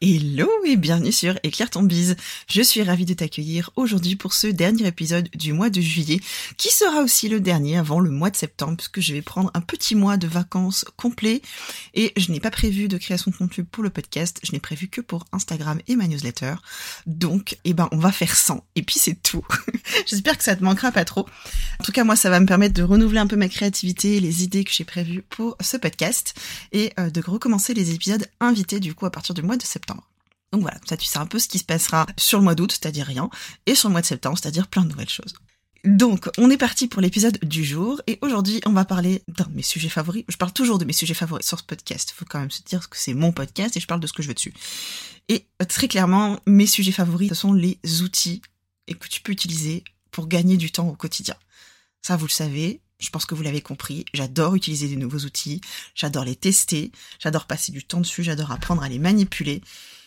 Hello et bienvenue sur Éclaire ton bise. Je suis ravie de t'accueillir aujourd'hui pour ce dernier épisode du mois de juillet, qui sera aussi le dernier avant le mois de septembre, puisque je vais prendre un petit mois de vacances complet et je n'ai pas prévu de création de contenu pour le podcast, je n'ai prévu que pour Instagram et ma newsletter. Donc, eh ben, on va faire 100 et puis c'est tout. J'espère que ça te manquera pas trop. En tout cas, moi, ça va me permettre de renouveler un peu ma créativité, les idées que j'ai prévues pour ce podcast et euh, de recommencer les épisodes invités du coup à partir du mois de septembre. Donc voilà, ça tu sais un peu ce qui se passera sur le mois d'août, c'est-à-dire rien, et sur le mois de septembre, c'est-à-dire plein de nouvelles choses. Donc, on est parti pour l'épisode du jour, et aujourd'hui, on va parler d'un de mes sujets favoris. Je parle toujours de mes sujets favoris sur ce podcast. Faut quand même se dire que c'est mon podcast et je parle de ce que je veux dessus. Et très clairement, mes sujets favoris, ce sont les outils que tu peux utiliser pour gagner du temps au quotidien. Ça, vous le savez, je pense que vous l'avez compris, j'adore utiliser des nouveaux outils, j'adore les tester, j'adore passer du temps dessus, j'adore apprendre à les manipuler.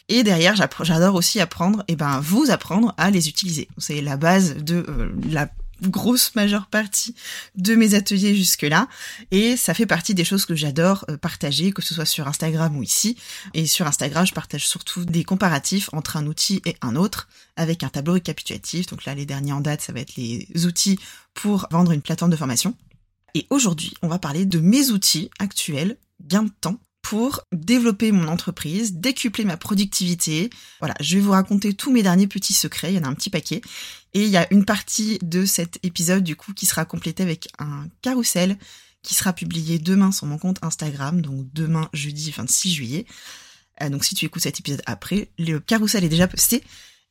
Et derrière, j'adore aussi apprendre, et ben vous apprendre à les utiliser. C'est la base de euh, la grosse majeure partie de mes ateliers jusque-là. Et ça fait partie des choses que j'adore euh, partager, que ce soit sur Instagram ou ici. Et sur Instagram, je partage surtout des comparatifs entre un outil et un autre, avec un tableau récapitulatif. Donc là, les derniers en date, ça va être les outils pour vendre une plateforme de formation. Et aujourd'hui, on va parler de mes outils actuels, gain de temps, pour développer mon entreprise, décupler ma productivité. Voilà, je vais vous raconter tous mes derniers petits secrets, il y en a un petit paquet. Et il y a une partie de cet épisode du coup qui sera complétée avec un carrousel qui sera publié demain sur mon compte Instagram, donc demain jeudi 26 juillet. Euh, donc si tu écoutes cet épisode après, le carrousel est déjà posté.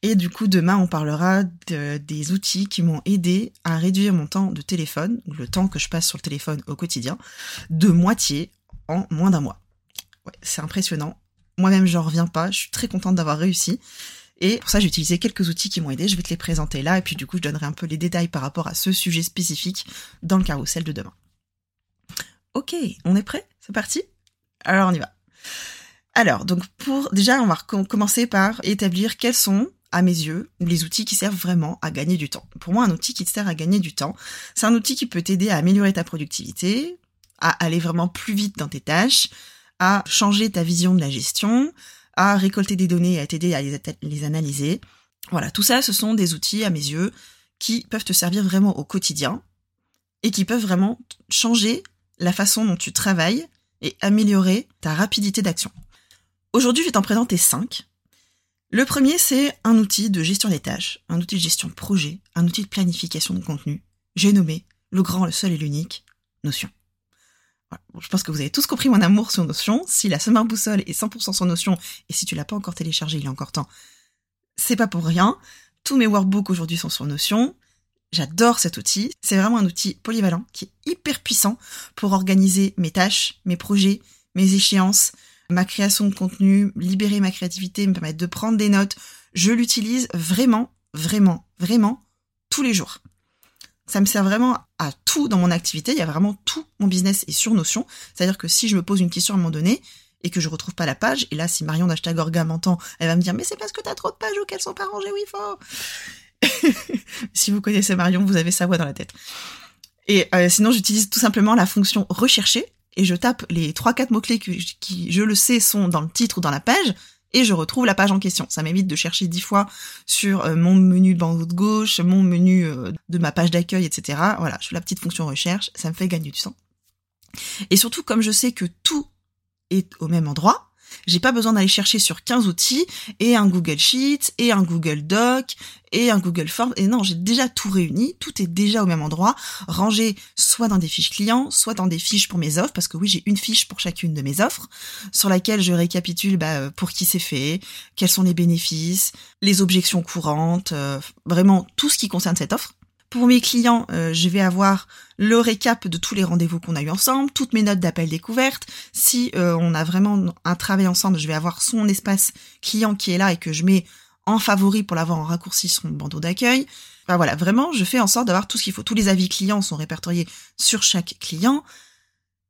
Et du coup, demain, on parlera des outils qui m'ont aidé à réduire mon temps de téléphone, le temps que je passe sur le téléphone au quotidien, de moitié en moins d'un mois c'est impressionnant. Moi-même, j'en reviens pas. Je suis très contente d'avoir réussi. Et pour ça, j'ai utilisé quelques outils qui m'ont aidé. Je vais te les présenter là. Et puis, du coup, je donnerai un peu les détails par rapport à ce sujet spécifique dans le carrousel de demain. Ok, on est prêt? C'est parti? Alors, on y va. Alors, donc, pour, déjà, on va commencer par établir quels sont, à mes yeux, les outils qui servent vraiment à gagner du temps. Pour moi, un outil qui te sert à gagner du temps, c'est un outil qui peut t'aider à améliorer ta productivité, à aller vraiment plus vite dans tes tâches, à changer ta vision de la gestion, à récolter des données et à t'aider à les, analyser. Voilà, tout ça, ce sont des outils, à mes yeux, qui peuvent te servir vraiment au quotidien et qui peuvent vraiment changer la façon dont tu travailles et améliorer ta rapidité d'action. Aujourd'hui, je vais t'en présenter cinq. Le premier, c'est un outil de gestion des tâches, un outil de gestion de projet, un outil de planification de contenu. J'ai nommé le grand, le seul et l'unique Notion je pense que vous avez tous compris mon amour sur Notion. Si la Summer Boussole est 100% sur Notion, et si tu l'as pas encore téléchargé, il a encore temps, c'est pas pour rien. Tous mes workbooks aujourd'hui sont sur Notion. J'adore cet outil. C'est vraiment un outil polyvalent qui est hyper puissant pour organiser mes tâches, mes projets, mes échéances, ma création de contenu, libérer ma créativité, me permettre de prendre des notes. Je l'utilise vraiment, vraiment, vraiment tous les jours ça me sert vraiment à tout dans mon activité. Il y a vraiment tout mon business est sur Notion. C'est-à-dire que si je me pose une question à un moment donné et que je retrouve pas la page, et là, si Marion d'Hashtag Orga m'entend, elle va me dire, mais c'est parce que t'as trop de pages ou qu'elles sont pas rangées, oui, faut. si vous connaissez Marion, vous avez sa voix dans la tête. Et euh, sinon, j'utilise tout simplement la fonction rechercher et je tape les trois quatre mots clés qui, je le sais, sont dans le titre ou dans la page et je retrouve la page en question. Ça m'évite de chercher dix fois sur euh, mon menu de bandeau de gauche, mon menu euh, de ma page d'accueil, etc. Voilà, je fais la petite fonction recherche, ça me fait gagner du temps. Et surtout, comme je sais que tout est au même endroit, j'ai pas besoin d'aller chercher sur 15 outils et un Google Sheets et un Google Doc et un Google Forms. Et non, j'ai déjà tout réuni, tout est déjà au même endroit, rangé soit dans des fiches clients, soit dans des fiches pour mes offres, parce que oui, j'ai une fiche pour chacune de mes offres, sur laquelle je récapitule bah, pour qui c'est fait, quels sont les bénéfices, les objections courantes, euh, vraiment tout ce qui concerne cette offre. Pour mes clients, euh, je vais avoir le récap de tous les rendez-vous qu'on a eu ensemble, toutes mes notes d'appel découverte. Si euh, on a vraiment un travail ensemble, je vais avoir son espace client qui est là et que je mets en favori pour l'avoir en raccourci sur mon bandeau d'accueil. Voilà, vraiment, je fais en sorte d'avoir tout ce qu'il faut. Tous les avis clients sont répertoriés sur chaque client.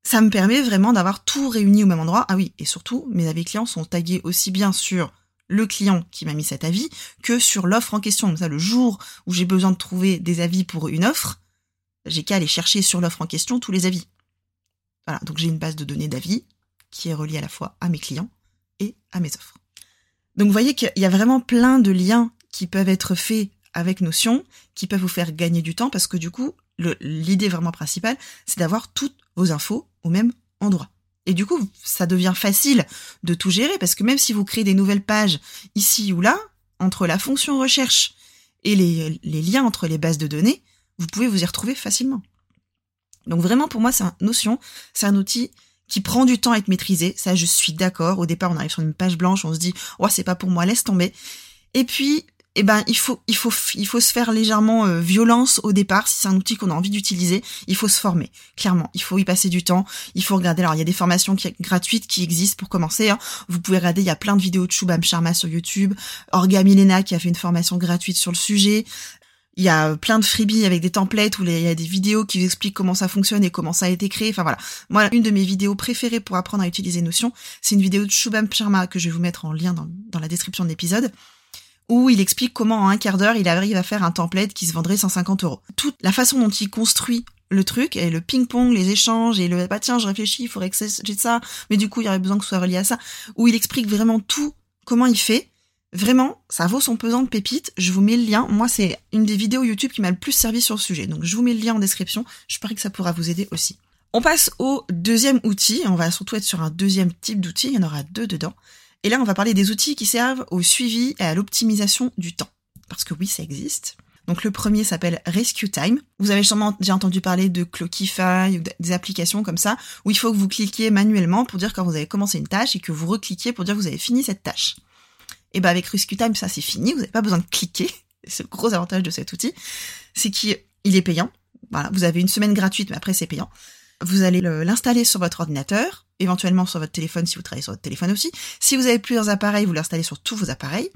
Ça me permet vraiment d'avoir tout réuni au même endroit. Ah oui, et surtout, mes avis clients sont tagués aussi bien sur le client qui m'a mis cet avis que sur l'offre en question. Comme ça, le jour où j'ai besoin de trouver des avis pour une offre, j'ai qu'à aller chercher sur l'offre en question tous les avis. Voilà, donc j'ai une base de données d'avis qui est reliée à la fois à mes clients et à mes offres. Donc vous voyez qu'il y a vraiment plein de liens qui peuvent être faits avec Notion, qui peuvent vous faire gagner du temps parce que du coup, l'idée vraiment principale, c'est d'avoir toutes vos infos au même endroit. Et du coup, ça devient facile de tout gérer parce que même si vous créez des nouvelles pages ici ou là, entre la fonction recherche et les, liens entre les bases de données, vous pouvez vous y retrouver facilement. Donc vraiment, pour moi, c'est un Notion, c'est un outil qui prend du temps à être maîtrisé. Ça, je suis d'accord. Au départ, on arrive sur une page blanche, on se dit, oh, c'est pas pour moi, laisse tomber. Et puis, eh ben, il faut, il faut, il faut se faire légèrement euh, violence au départ. Si c'est un outil qu'on a envie d'utiliser, il faut se former. Clairement, il faut y passer du temps. Il faut regarder. Alors, il y a des formations qui, gratuites qui existent pour commencer. Hein. Vous pouvez regarder. Il y a plein de vidéos de Shubham Sharma sur YouTube. Orga Milena qui a fait une formation gratuite sur le sujet. Il y a plein de freebies avec des templates où il y a des vidéos qui vous expliquent comment ça fonctionne et comment ça a été créé. Enfin voilà. Moi, une de mes vidéos préférées pour apprendre à utiliser Notion, c'est une vidéo de Shubham Sharma que je vais vous mettre en lien dans, dans la description de l'épisode où il explique comment en un quart d'heure il arrive à faire un template qui se vendrait 150 euros. Toute la façon dont il construit le truc et le ping-pong, les échanges et le bah tiens je réfléchis, il faudrait que j'ai ça, mais du coup il y aurait besoin que ce soit relié à ça, où il explique vraiment tout comment il fait Vraiment, ça vaut son pesant de pépites. Je vous mets le lien. Moi, c'est une des vidéos YouTube qui m'a le plus servi sur le sujet. Donc, je vous mets le lien en description. Je parie que ça pourra vous aider aussi. On passe au deuxième outil. On va surtout être sur un deuxième type d'outil. Il y en aura deux dedans. Et là, on va parler des outils qui servent au suivi et à l'optimisation du temps. Parce que oui, ça existe. Donc le premier s'appelle Rescue Time. Vous avez sûrement déjà entendu parler de Clockify ou des applications comme ça, où il faut que vous cliquiez manuellement pour dire quand vous avez commencé une tâche et que vous recliquiez pour dire que vous avez fini cette tâche. Et ben avec Rescue Time, ça c'est fini, vous n'avez pas besoin de cliquer. C'est le gros avantage de cet outil, c'est qu'il est payant. Voilà, vous avez une semaine gratuite, mais après c'est payant. Vous allez l'installer sur votre ordinateur, éventuellement sur votre téléphone si vous travaillez sur votre téléphone aussi. Si vous avez plusieurs appareils, vous l'installez sur tous vos appareils.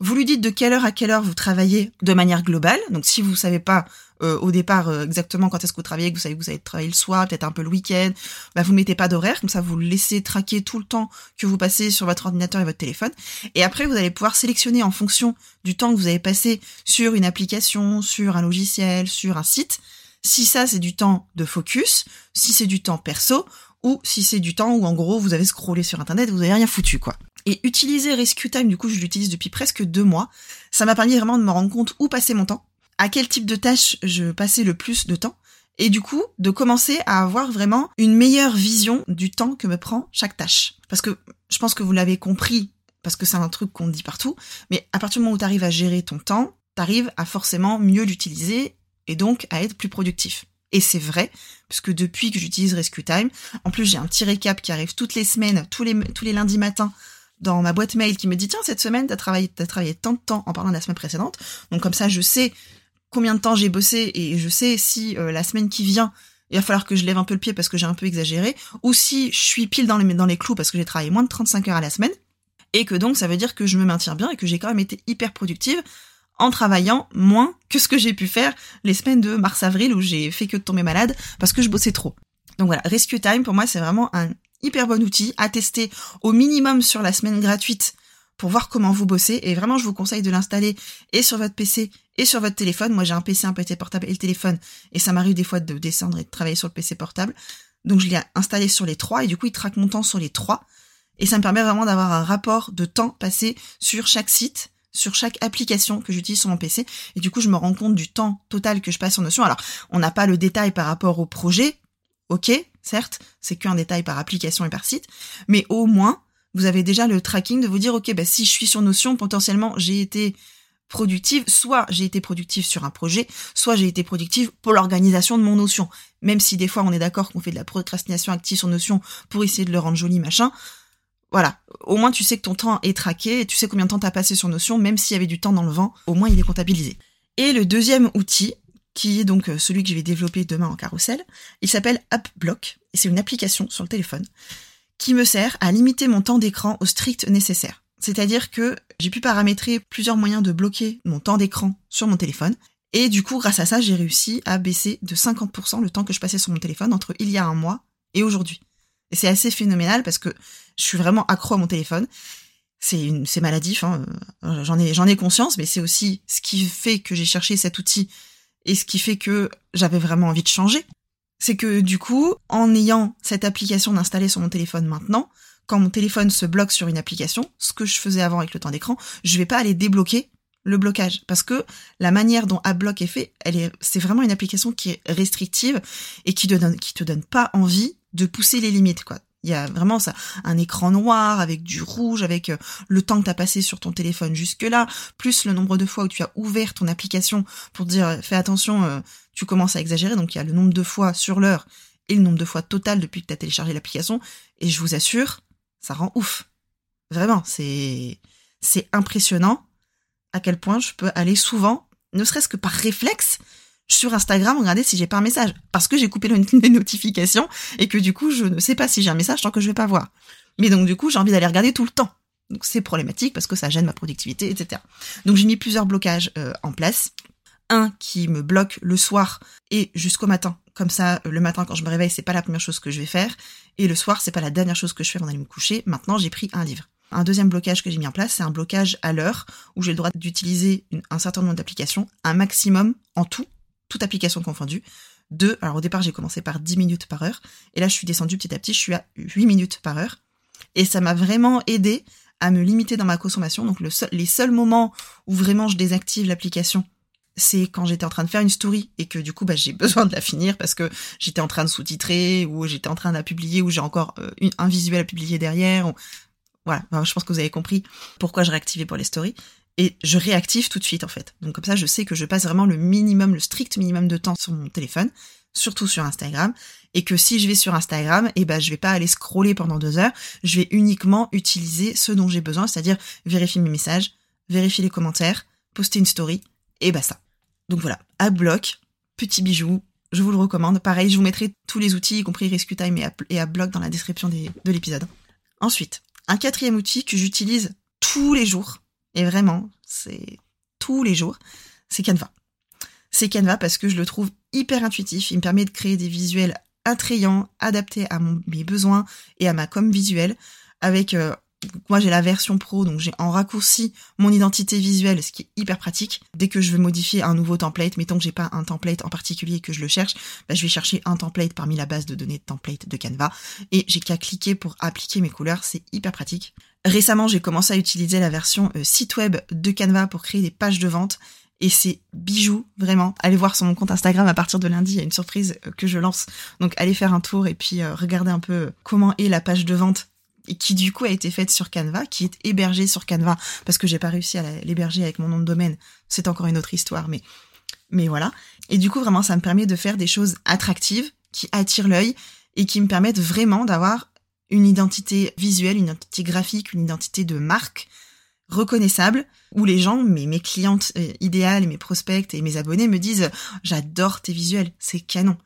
Vous lui dites de quelle heure à quelle heure vous travaillez de manière globale. Donc si vous savez pas euh, au départ euh, exactement quand est-ce que vous travaillez, que vous savez que vous allez travailler le soir, peut-être un peu le week-end, bah vous mettez pas d'horaire, comme ça vous laissez traquer tout le temps que vous passez sur votre ordinateur et votre téléphone. Et après vous allez pouvoir sélectionner en fonction du temps que vous avez passé sur une application, sur un logiciel, sur un site, si ça c'est du temps de focus, si c'est du temps perso, ou si c'est du temps où en gros vous avez scrollé sur internet, vous avez rien foutu quoi. Et utiliser Rescue Time, du coup, je l'utilise depuis presque deux mois. Ça m'a permis vraiment de me rendre compte où passer mon temps, à quel type de tâches je passais le plus de temps, et du coup, de commencer à avoir vraiment une meilleure vision du temps que me prend chaque tâche. Parce que je pense que vous l'avez compris, parce que c'est un truc qu'on dit partout, mais à partir du moment où tu arrives à gérer ton temps, tu arrives à forcément mieux l'utiliser et donc à être plus productif. Et c'est vrai, puisque depuis que j'utilise Rescue Time, en plus j'ai un petit récap qui arrive toutes les semaines, tous les, lundis matins dans ma boîte mail qui me dit tiens cette semaine t'as travaillé t'as travaillé tant de temps en parlant de la semaine précédente. Donc comme ça je sais combien de temps j'ai bossé et je sais si euh, la semaine qui vient il va falloir que je lève un peu le pied parce que j'ai un peu exagéré ou si je suis pile dans les dans les clous parce que j'ai travaillé moins de 35 heures à la semaine et que donc ça veut dire que je me maintiens bien et que j'ai quand même été hyper productive en travaillant moins que ce que j'ai pu faire les semaines de mars-avril où j'ai fait que de tomber malade parce que je bossais trop. Donc voilà, Rescue Time pour moi c'est vraiment un hyper bon outil à tester au minimum sur la semaine gratuite pour voir comment vous bossez. Et vraiment, je vous conseille de l'installer et sur votre PC et sur votre téléphone. Moi, j'ai un PC, un PC portable et le téléphone. Et ça m'arrive des fois de descendre et de travailler sur le PC portable. Donc, je l'ai installé sur les trois et du coup, il traque mon temps sur les trois. Et ça me permet vraiment d'avoir un rapport de temps passé sur chaque site, sur chaque application que j'utilise sur mon PC. Et du coup, je me rends compte du temps total que je passe sur Notion. Alors, on n'a pas le détail par rapport au projet. Ok, certes, c'est qu'un détail par application et par site, mais au moins, vous avez déjà le tracking de vous dire, ok, bah, si je suis sur Notion, potentiellement, j'ai été productive, soit j'ai été productive sur un projet, soit j'ai été productive pour l'organisation de mon Notion. Même si des fois on est d'accord qu'on fait de la procrastination active sur Notion pour essayer de le rendre joli, machin. Voilà. Au moins tu sais que ton temps est traqué et tu sais combien de temps t'as passé sur Notion, même s'il y avait du temps dans le vent, au moins il est comptabilisé. Et le deuxième outil, qui est donc euh, celui que je vais développer demain en carrousel. Il s'appelle AppBlock et c'est une application sur le téléphone qui me sert à limiter mon temps d'écran au strict nécessaire. C'est-à-dire que j'ai pu paramétrer plusieurs moyens de bloquer mon temps d'écran sur mon téléphone. Et du coup, grâce à ça, j'ai réussi à baisser de 50% le temps que je passais sur mon téléphone entre il y a un mois et aujourd'hui. C'est assez phénoménal parce que je suis vraiment accro à mon téléphone. C'est une, c'est maladif, hein. j'en ai, j'en ai conscience, mais c'est aussi ce qui fait que j'ai cherché cet outil et ce qui fait que j'avais vraiment envie de changer. C'est que du coup, en ayant cette application d'installer sur mon téléphone maintenant, quand mon téléphone se bloque sur une application, ce que je faisais avant avec le temps d'écran, je vais pas aller débloquer le blocage parce que la manière dont AdBlock est fait, elle est, c'est vraiment une application qui est restrictive et qui te donne, qui te donne pas envie de pousser les limites, quoi. Il y a vraiment ça, un écran noir avec du rouge, avec euh, le temps que tu as passé sur ton téléphone jusque-là, plus le nombre de fois où tu as ouvert ton application pour dire euh, fais attention, euh, tu commences à exagérer. Donc il y a le nombre de fois sur l'heure et le nombre de fois total depuis que tu as téléchargé l'application. Et je vous assure, ça rend ouf. Vraiment, c'est c'est impressionnant à quel point je peux aller souvent, ne serait-ce que par réflexe, sur Instagram, regarder si j'ai pas un message. Parce que j'ai coupé les notifications et que du coup, je ne sais pas si j'ai un message tant que je vais pas voir. Mais donc, du coup, j'ai envie d'aller regarder tout le temps. Donc, c'est problématique parce que ça gêne ma productivité, etc. Donc, j'ai mis plusieurs blocages euh, en place. Un qui me bloque le soir et jusqu'au matin. Comme ça, le matin, quand je me réveille, c'est pas la première chose que je vais faire. Et le soir, c'est pas la dernière chose que je fais avant d'aller me coucher. Maintenant, j'ai pris un livre. Un deuxième blocage que j'ai mis en place, c'est un blocage à l'heure où j'ai le droit d'utiliser un certain nombre d'applications, un maximum en tout, toute application confondue. Deux, alors au départ j'ai commencé par 10 minutes par heure, et là je suis descendue petit à petit, je suis à 8 minutes par heure. Et ça m'a vraiment aidé à me limiter dans ma consommation. Donc le les seuls moments où vraiment je désactive l'application, c'est quand j'étais en train de faire une story et que du coup bah, j'ai besoin de la finir parce que j'étais en train de sous-titrer ou j'étais en train de la publier ou j'ai encore euh, un visuel à publier derrière. Voilà, je pense que vous avez compris pourquoi je réactivais pour les stories et je réactive tout de suite en fait. Donc comme ça, je sais que je passe vraiment le minimum, le strict minimum de temps sur mon téléphone, surtout sur Instagram, et que si je vais sur Instagram, eh ben je vais pas aller scroller pendant deux heures, je vais uniquement utiliser ce dont j'ai besoin, c'est-à-dire vérifier mes messages, vérifier les commentaires, poster une story, et basta. Donc voilà, à bloc, petit bijou, je vous le recommande. Pareil, je vous mettrai tous les outils, y compris Rescue Time et à, bloc dans la description de l'épisode. Ensuite, un quatrième outil que j'utilise tous les jours, et vraiment, c'est tous les jours, c'est Canva. C'est Canva parce que je le trouve hyper intuitif. Il me permet de créer des visuels attrayants, adaptés à mes besoins et à ma com visuelle, avec euh, moi j'ai la version pro, donc j'ai en raccourci mon identité visuelle, ce qui est hyper pratique. Dès que je veux modifier un nouveau template, mettons que j'ai pas un template en particulier que je le cherche, bah, je vais chercher un template parmi la base de données de template de Canva et j'ai qu'à cliquer pour appliquer mes couleurs, c'est hyper pratique. Récemment, j'ai commencé à utiliser la version euh, site web de Canva pour créer des pages de vente. Et c'est bijou, vraiment. Allez voir sur mon compte Instagram à partir de lundi, il y a une surprise euh, que je lance. Donc allez faire un tour et puis euh, regardez un peu comment est la page de vente qui du coup a été faite sur Canva, qui est hébergée sur Canva, parce que j'ai pas réussi à l'héberger avec mon nom de domaine. C'est encore une autre histoire, mais mais voilà. Et du coup, vraiment, ça me permet de faire des choses attractives, qui attirent l'œil et qui me permettent vraiment d'avoir une identité visuelle, une identité graphique, une identité de marque reconnaissable, où les gens, mes, mes clientes euh, idéales, mes prospects et mes abonnés me disent j'adore tes visuels, c'est canon.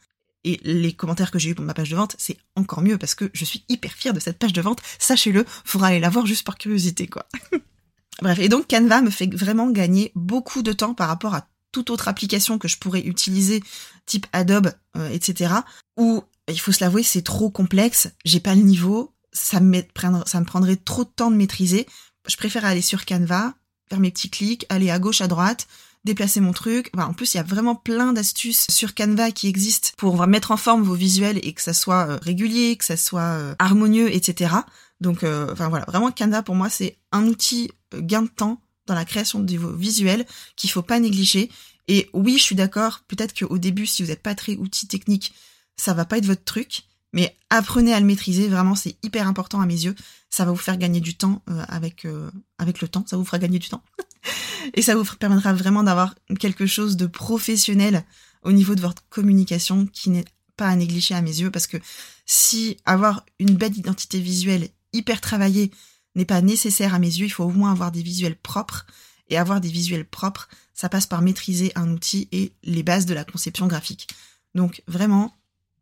Et les commentaires que j'ai eu pour ma page de vente, c'est encore mieux parce que je suis hyper fière de cette page de vente. Sachez-le, faudra aller la voir juste par curiosité, quoi. Bref, et donc Canva me fait vraiment gagner beaucoup de temps par rapport à toute autre application que je pourrais utiliser, type Adobe, etc. Où il faut se l'avouer, c'est trop complexe, j'ai pas le niveau, ça me prendrait trop de temps de maîtriser. Je préfère aller sur Canva, faire mes petits clics, aller à gauche, à droite, déplacer mon truc. en plus, il y a vraiment plein d'astuces sur Canva qui existent pour mettre en forme vos visuels et que ça soit euh, régulier, que ça soit euh, harmonieux, etc. Donc, euh, enfin voilà, vraiment Canva pour moi c'est un outil gain de temps dans la création de vos visuels qu'il faut pas négliger. Et oui, je suis d'accord. Peut-être qu'au début, si vous n'êtes pas très outil technique, ça va pas être votre truc, mais apprenez à le maîtriser, vraiment c'est hyper important à mes yeux. Ça va vous faire gagner du temps euh, avec euh, avec le temps, ça vous fera gagner du temps. et ça vous permettra vraiment d'avoir quelque chose de professionnel au niveau de votre communication qui n'est pas à négliger à mes yeux parce que si avoir une belle identité visuelle hyper travaillée n'est pas nécessaire à mes yeux, il faut au moins avoir des visuels propres et avoir des visuels propres, ça passe par maîtriser un outil et les bases de la conception graphique. Donc vraiment,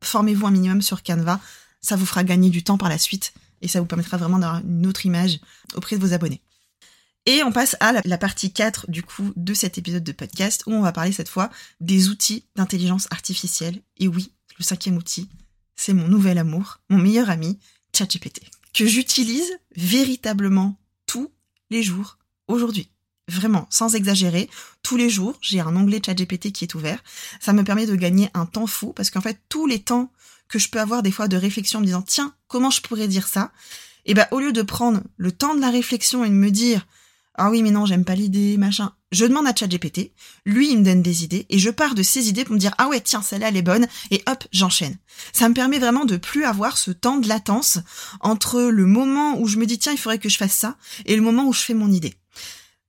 formez-vous un minimum sur Canva, ça vous fera gagner du temps par la suite et ça vous permettra vraiment d'avoir une autre image auprès de vos abonnés. Et on passe à la, partie 4 du coup de cet épisode de podcast où on va parler cette fois des outils d'intelligence artificielle. Et oui, le cinquième outil, c'est mon nouvel amour, mon meilleur ami, ChatGPT, que j'utilise véritablement tous les jours aujourd'hui. Vraiment, sans exagérer, tous les jours, j'ai un onglet ChatGPT qui est ouvert. Ça me permet de gagner un temps fou parce qu'en fait, tous les temps que je peux avoir des fois de réflexion en me disant tiens, comment je pourrais dire ça? Et eh ben au lieu de prendre le temps de la réflexion et de me dire ah oui mais non, j'aime pas l'idée, machin. Je demande à ChatGPT, lui il me donne des idées et je pars de ces idées pour me dire ah ouais tiens celle-là elle est bonne et hop j'enchaîne. Ça me permet vraiment de plus avoir ce temps de latence entre le moment où je me dis tiens il faudrait que je fasse ça et le moment où je fais mon idée.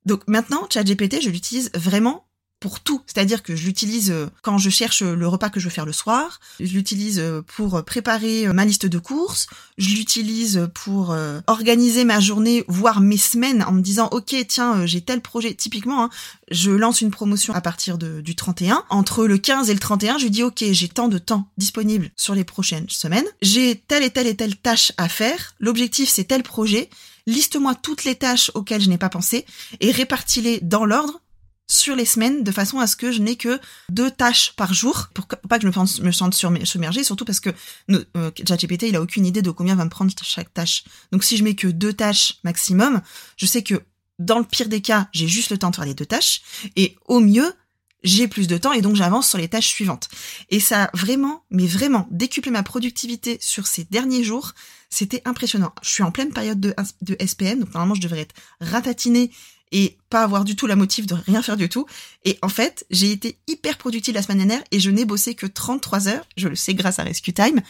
Donc maintenant ChatGPT je l'utilise vraiment pour tout. C'est-à-dire que je l'utilise euh, quand je cherche le repas que je veux faire le soir, je l'utilise euh, pour préparer euh, ma liste de courses, je l'utilise pour organiser ma journée, voire mes semaines, en me disant ok tiens j'ai tel projet. Typiquement, hein, je lance une promotion à partir du 31. Entre le 15 et le 31, je dis ok j'ai tant de temps disponible sur les prochaines semaines, j'ai telle et telle et telle tâche à faire. L'objectif c'est tel projet. Liste-moi toutes les tâches auxquelles je n'ai pas pensé et répartis-les dans l'ordre sur les semaines de façon à ce que je n'ai que deux tâches par jour pour pas que je me, me sente submergée surtout parce que euh, il a aucune idée de combien va me prendre chaque tâche. Donc si je mets que deux tâches maximum je sais que dans le pire des cas j'ai juste le temps de faire les deux tâches et au mieux j'ai plus de temps et donc j'avance sur les tâches suivantes. Et ça a vraiment mais vraiment décuplé ma productivité sur ces derniers jours. C'était impressionnant. Je suis en pleine période de, de SPM donc normalement je devrais être ratatinée et pas avoir du tout la motive de rien faire du tout. Et en fait, j'ai été hyper productive la semaine dernière et je n'ai bossé que 33 heures. Je le sais grâce à Rescue Time.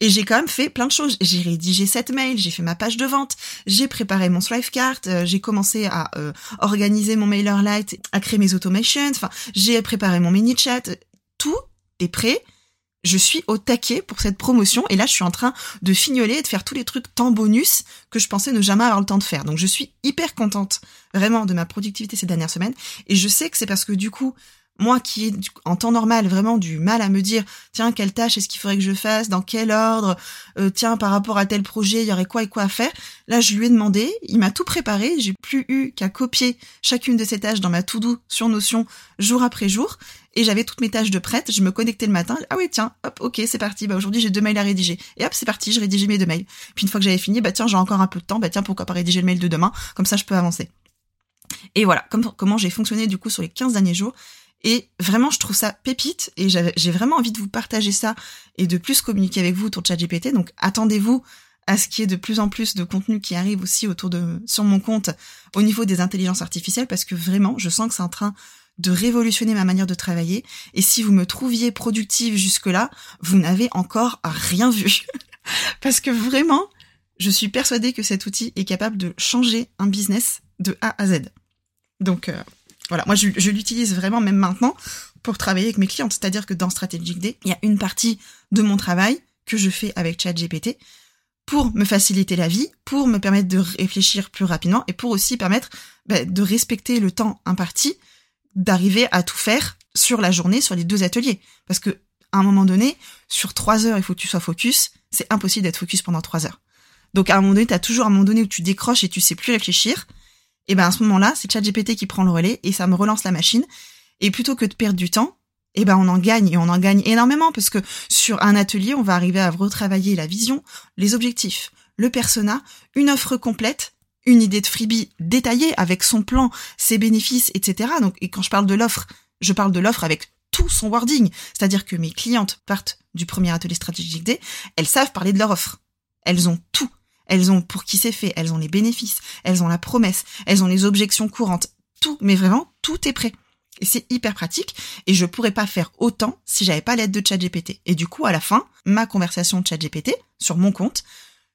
Et j'ai quand même fait plein de choses. J'ai rédigé cette mail, j'ai fait ma page de vente, j'ai préparé mon card, euh, j'ai commencé à euh, organiser mon MailerLite, à créer mes automations, enfin, j'ai préparé mon mini chat. Tout est prêt je suis au taquet pour cette promotion et là je suis en train de fignoler et de faire tous les trucs tant bonus que je pensais ne jamais avoir le temps de faire. Donc je suis hyper contente vraiment de ma productivité ces dernières semaines et je sais que c'est parce que du coup moi qui ai en temps normal vraiment du mal à me dire tiens quelle tâche est-ce qu'il faudrait que je fasse dans quel ordre euh, tiens par rapport à tel projet il y aurait quoi et quoi à faire. Là je lui ai demandé il m'a tout préparé j'ai plus eu qu'à copier chacune de ces tâches dans ma to-do sur Notion jour après jour et j'avais toutes mes tâches de prête je me connectais le matin ah oui tiens hop ok c'est parti bah aujourd'hui j'ai deux mails à rédiger et hop c'est parti je rédigeais mes deux mails. Puis une fois que j'avais fini bah tiens j'ai encore un peu de temps bah tiens pourquoi pas rédiger le mail de demain comme ça je peux avancer. Et voilà comme, comment j'ai fonctionné du coup sur les 15 derniers jours et vraiment, je trouve ça pépite et j'ai vraiment envie de vous partager ça et de plus communiquer avec vous autour de ChatGPT. Donc, attendez-vous à ce qu'il y ait de plus en plus de contenu qui arrive aussi autour de, sur mon compte au niveau des intelligences artificielles parce que vraiment, je sens que c'est en train de révolutionner ma manière de travailler. Et si vous me trouviez productive jusque-là, vous n'avez encore rien vu. parce que vraiment, je suis persuadée que cet outil est capable de changer un business de A à Z. Donc, euh, voilà, moi je, l'utilise vraiment même maintenant pour travailler avec mes clientes. C'est-à-dire que dans Strategic Day, il y a une partie de mon travail que je fais avec ChatGPT pour me faciliter la vie, pour me permettre de réfléchir plus rapidement et pour aussi permettre bah, de respecter le temps imparti, d'arriver à tout faire sur la journée, sur les deux ateliers. Parce que à un moment donné, sur trois heures, il faut que tu sois focus. C'est impossible d'être focus pendant trois heures. Donc à un moment donné, tu as toujours un moment donné où tu décroches et tu sais plus réfléchir et ben à ce moment-là, c'est ChatGPT qui prend le relais et ça me relance la machine. Et plutôt que de perdre du temps, et ben on en gagne et on en gagne énormément parce que sur un atelier, on va arriver à retravailler la vision, les objectifs, le persona, une offre complète, une idée de freebie détaillée avec son plan, ses bénéfices, etc. Donc et quand je parle de l'offre, je parle de l'offre avec tout son wording, c'est-à-dire que mes clientes partent du premier atelier stratégique D, elles savent parler de leur offre. Elles ont tout. Elles ont pour qui c'est fait, elles ont les bénéfices, elles ont la promesse, elles ont les objections courantes, tout, mais vraiment, tout est prêt. Et c'est hyper pratique. Et je pourrais pas faire autant si j'avais pas l'aide de ChatGPT. Et du coup, à la fin, ma conversation de ChatGPT sur mon compte,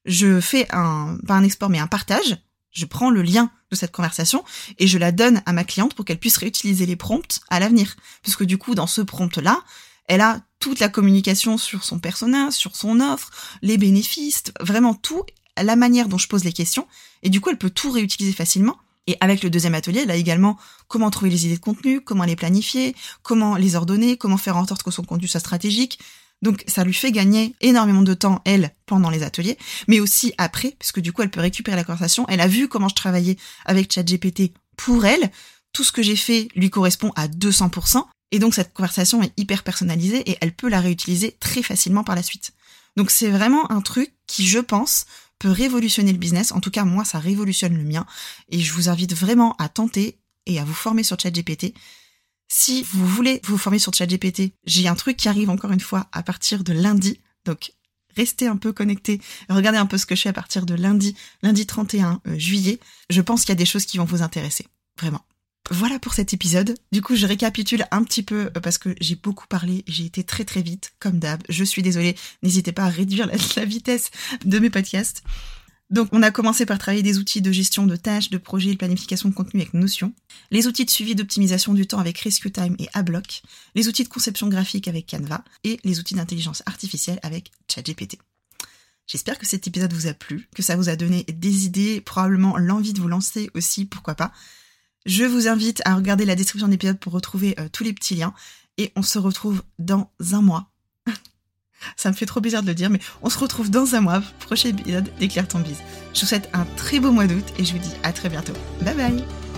je fais un, pas un export, mais un partage. Je prends le lien de cette conversation et je la donne à ma cliente pour qu'elle puisse réutiliser les prompts à l'avenir. Puisque du coup, dans ce prompt-là, elle a toute la communication sur son personnage, sur son offre, les bénéfices, vraiment tout la manière dont je pose les questions, et du coup, elle peut tout réutiliser facilement. Et avec le deuxième atelier, elle a également comment trouver les idées de contenu, comment les planifier, comment les ordonner, comment faire en sorte que son contenu soit stratégique. Donc ça lui fait gagner énormément de temps, elle, pendant les ateliers, mais aussi après, puisque du coup elle peut récupérer la conversation. Elle a vu comment je travaillais avec ChatGPT pour elle. Tout ce que j'ai fait lui correspond à 200%. Et donc cette conversation est hyper personnalisée et elle peut la réutiliser très facilement par la suite. Donc c'est vraiment un truc qui, je pense, peut révolutionner le business. En tout cas, moi, ça révolutionne le mien. Et je vous invite vraiment à tenter et à vous former sur ChatGPT. Si vous voulez vous former sur ChatGPT, j'ai un truc qui arrive encore une fois à partir de lundi. Donc, restez un peu connectés. Regardez un peu ce que je fais à partir de lundi, lundi 31 euh, juillet. Je pense qu'il y a des choses qui vont vous intéresser. Vraiment. Voilà pour cet épisode. Du coup, je récapitule un petit peu euh, parce que j'ai beaucoup parlé, j'ai été très très vite, comme d'hab. Je suis désolée, n'hésitez pas à réduire la, vitesse de mes podcasts. Donc, on a commencé par travailler des outils de gestion de tâches, de projets, de planification de contenu avec Notion, les outils de suivi d'optimisation du temps avec Rescue Time et Ablock, les outils de conception graphique avec Canva et les outils d'intelligence artificielle avec ChatGPT. J'espère que cet épisode vous a plu, que ça vous a donné des idées, probablement l'envie de vous lancer aussi, pourquoi pas. Je vous invite à regarder la description de l'épisode pour retrouver euh, tous les petits liens. Et on se retrouve dans un mois. Ça me fait trop plaisir de le dire, mais on se retrouve dans un mois, prochain épisode d'Éclaire ton bise. Je vous souhaite un très beau mois d'août et je vous dis à très bientôt. Bye bye